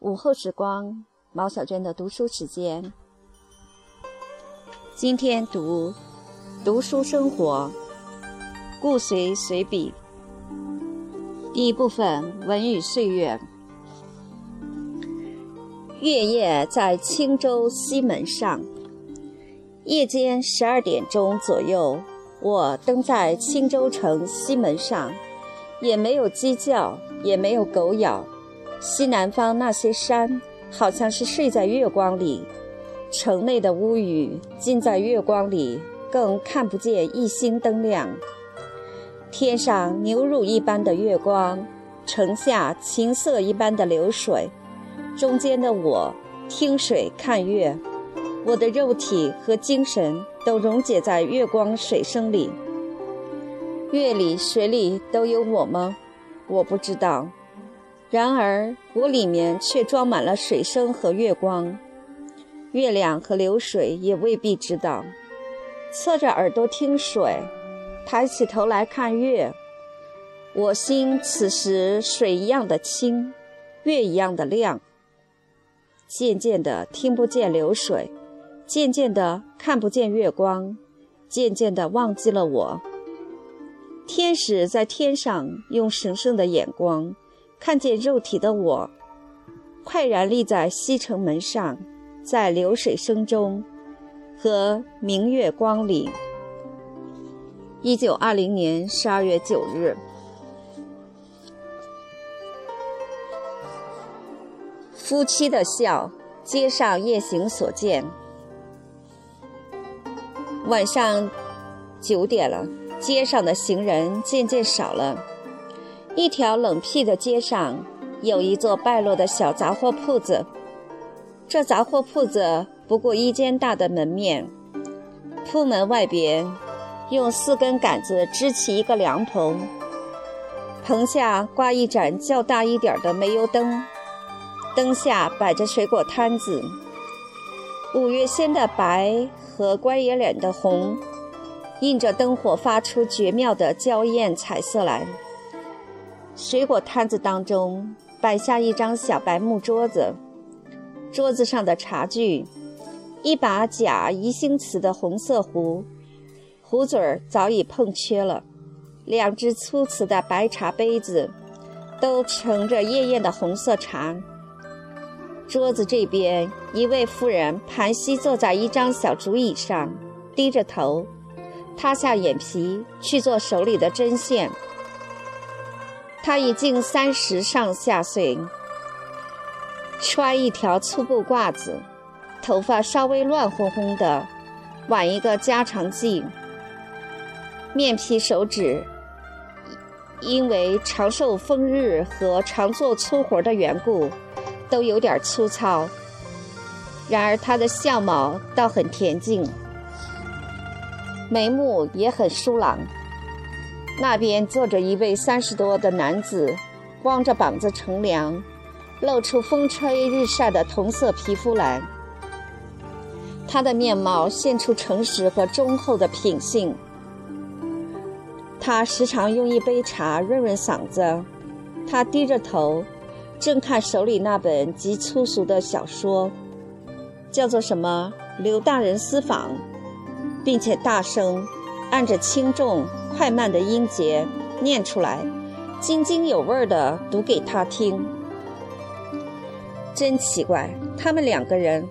午后时光，毛小娟的读书时间。今天读《读书生活》，顾随随笔。第一部分《文与岁月》。月夜在青州西门上，夜间十二点钟左右，我登在青州城西门上，也没有鸡叫，也没有狗咬。西南方那些山，好像是睡在月光里；城内的屋宇浸在月光里，更看不见一星灯亮。天上牛乳一般的月光，城下琴瑟一般的流水，中间的我听水看月，我的肉体和精神都溶解在月光水声里。月里水里都有我吗？我不知道。然而，我里面却装满了水声和月光，月亮和流水也未必知道。侧着耳朵听水，抬起头来看月，我心此时水一样的清，月一样的亮。渐渐的听不见流水，渐渐的看不见月光，渐渐的忘记了我。天使在天上用神圣的眼光。看见肉体的我，快然立在西城门上，在流水声中和明月光里。一九二零年十二月九日，夫妻的笑，街上夜行所见。晚上九点了，街上的行人渐渐少了。一条冷僻的街上，有一座败落的小杂货铺子。这杂货铺子不过一间大的门面，铺门外边用四根杆子支起一个凉棚，棚下挂一盏较大一点的煤油灯，灯下摆着水果摊子。五月仙的白和关爷脸的红，映着灯火发出绝妙的娇艳彩色来。水果摊子当中摆下一张小白木桌子，桌子上的茶具，一把假宜兴瓷的红色壶，壶嘴儿早已碰缺了；两只粗瓷的白茶杯子，都盛着艳艳的红色茶。桌子这边，一位妇人盘膝坐在一张小竹椅上，低着头，塌下眼皮去做手里的针线。他已近三十上下岁，穿一条粗布褂子，头发稍微乱哄哄的，挽一个加长髻，面皮手指因为常受风日和常做粗活的缘故，都有点粗糙。然而他的相貌倒很恬静，眉目也很疏朗。那边坐着一位三十多的男子，光着膀子乘凉，露出风吹日晒的同色皮肤来。他的面貌现出诚实和忠厚的品性。他时常用一杯茶润润嗓子。他低着头，正看手里那本极粗俗的小说，叫做什么《刘大人私访》，并且大声按着轻重。快慢的音节念出来，津津有味地读给他听。真奇怪，他们两个人，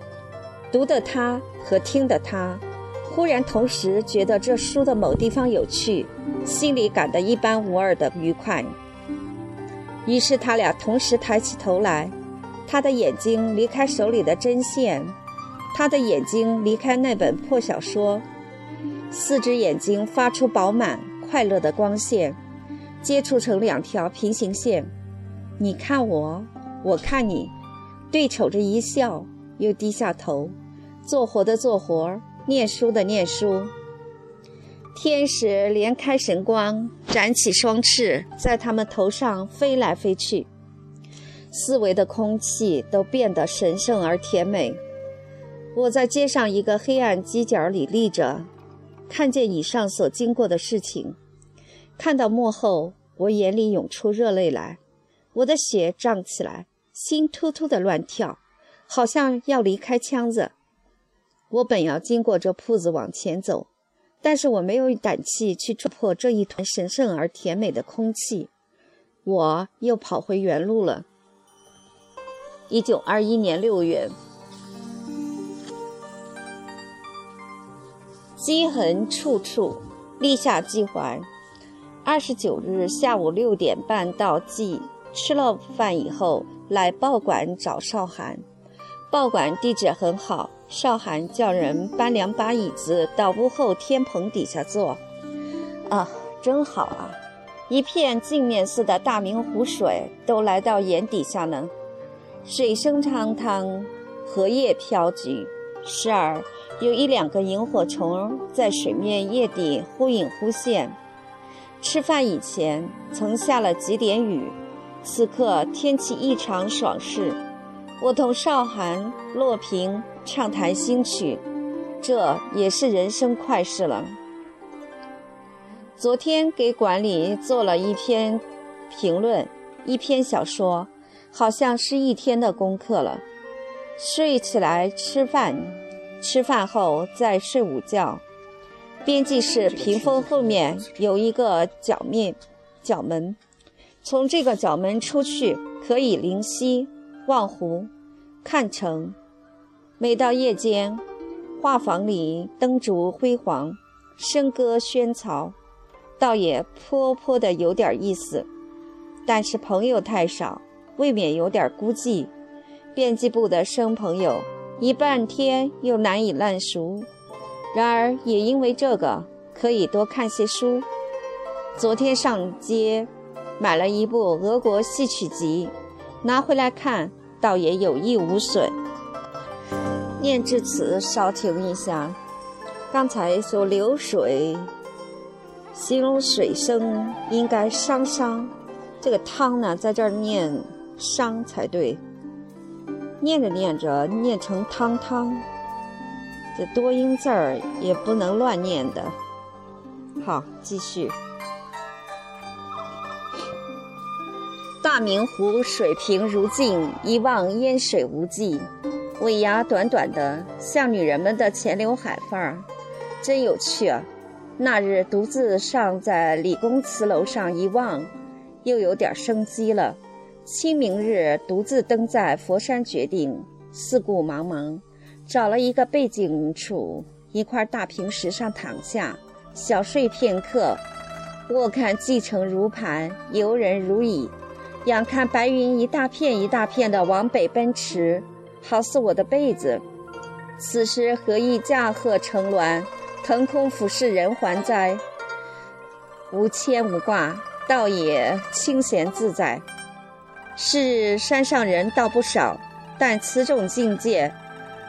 读的他和听的他，忽然同时觉得这书的某地方有趣，心里感到一般无二的愉快。于是他俩同时抬起头来，他的眼睛离开手里的针线，他的眼睛离开那本破小说，四只眼睛发出饱满。快乐的光线接触成两条平行线，你看我，我看你，对瞅着一笑，又低下头，做活的做活，念书的念书。天使连开神光，展起双翅，在他们头上飞来飞去，四围的空气都变得神圣而甜美。我在街上一个黑暗犄角里立着。看见以上所经过的事情，看到幕后，我眼里涌出热泪来，我的血涨起来，心突突的乱跳，好像要离开腔子。我本要经过这铺子往前走，但是我没有胆气去戳破这一团神圣而甜美的空气，我又跑回原路了。一九二一年六月，积痕处处，立下计划。二十九日下午六点半到记，吃了饭以后来报馆找少涵。报馆地址很好，少涵叫人搬两把椅子到屋后天棚底下坐。啊，真好啊！一片镜面似的大明湖水都来到眼底下呢。水声汤汤，荷叶飘举，时而有一两个萤火虫在水面叶底忽隐忽现。吃饭以前曾下了几点雨，此刻天气异常爽适。我同少涵、洛平畅谈新曲，这也是人生快事了。昨天给馆里做了一篇评论，一篇小说。好像是一天的功课了。睡起来吃饭，吃饭后再睡午觉。编辑室屏风后面有一个角面角门，从这个角门出去可以临溪、望湖、看城。每到夜间，画房里灯烛辉煌，笙歌喧嘈，倒也颇颇的有点意思。但是朋友太少。未免有点孤寂。编辑部的生朋友一半天又难以烂熟，然而也因为这个可以多看些书。昨天上街买了一部俄国戏曲集，拿回来看，倒也有益无损。念至此，稍停一下。刚才说流水，形容水声应该汤汤，这个汤呢，在这儿念。伤才对，念着念着念成汤汤，这多音字儿也不能乱念的。好，继续。大明湖水平如镜，一望烟水无际，尾牙短短的，像女人们的前刘海范儿，真有趣啊！那日独自上在李公祠楼上一望，又有点生机了。清明日独自登在佛山绝顶，四顾茫茫，找了一个背景处，一块大平石上躺下，小睡片刻。卧看继承如盘，游人如蚁，仰看白云一大片一大片的往北奔驰，好似我的被子。此时何意驾鹤乘鸾，腾空俯视人寰哉？无牵无挂，倒也清闲自在。是山上人倒不少，但此种境界，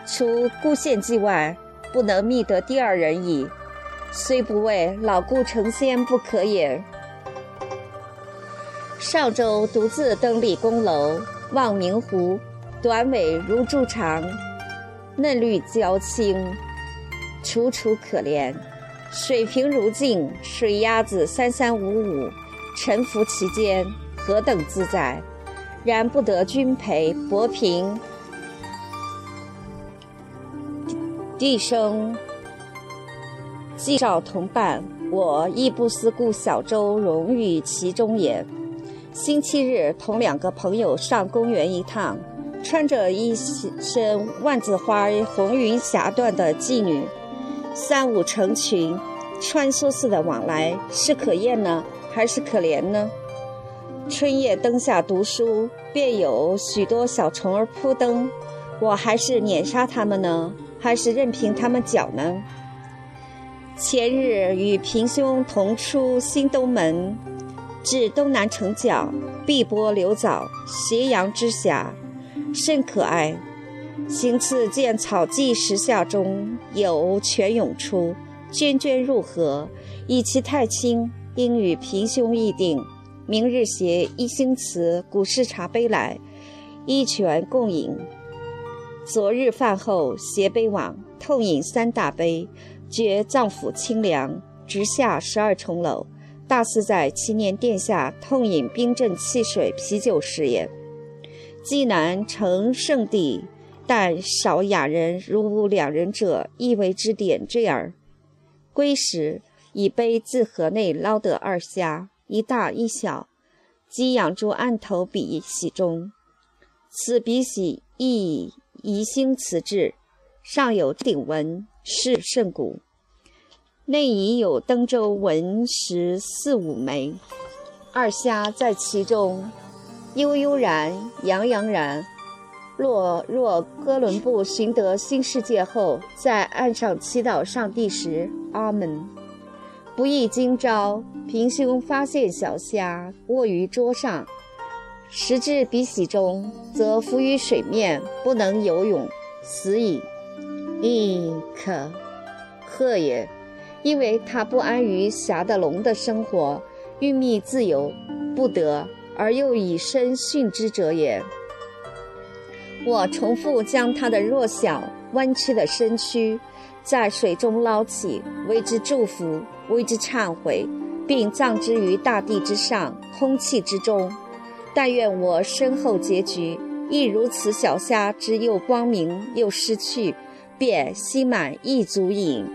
除顾献计外，不能觅得第二人矣。虽不为老顾成仙不可也。上周独自登理工楼，望明湖，短尾如柱长，嫩绿娇青，楚楚可怜。水平如镜，水鸭子三三五五，沉浮其间，何等自在！然不得君陪，薄平弟生既少同伴，我亦不思故小舟荣誉其中也。星期日同两个朋友上公园一趟，穿着一身万字花红云霞缎的妓女，三五成群，穿梭似的往来，是可厌呢，还是可怜呢？春夜灯下读书，便有许多小虫儿扑灯，我还是碾杀它们呢，还是任凭它们搅呢？前日与平兄同出新东门，至东南城角，碧波流藻，斜阳之下，甚可爱。行次见草际石下中有泉涌出，涓涓入河，以其太清，应与平兄议定。明日携一星瓷古式茶杯来，一泉共饮。昨日饭后携杯往，痛饮三大杯，觉脏腑清凉。直下十二重楼，大似在祈年殿下痛饮冰镇汽水啤酒时也。济南成圣地，但少雅人如吾两人者，亦为之点缀耳。归时，以杯自河内捞得二虾，一大一小，即养诸案头笔洗中。此笔洗亦宜兴瓷制，上有鼎文，是甚古。内已有登州文石四五枚，二虾在其中，悠悠然，洋洋然。若若哥伦布寻得新世界后，在岸上祈祷上帝时，阿门。不意今朝平胸发现小虾卧于桌上，时至鼻息中，则浮于水面，不能游泳，死矣。亦可，贺也。因为他不安于侠的龙的生活，欲觅自由，不得，而又以身殉之者也。我重复将他的弱小弯曲的身躯在水中捞起，为之祝福，为之忏悔，并葬之于大地之上，空气之中。但愿我身后结局亦如此。小虾之又光明又失去，便心满意足矣。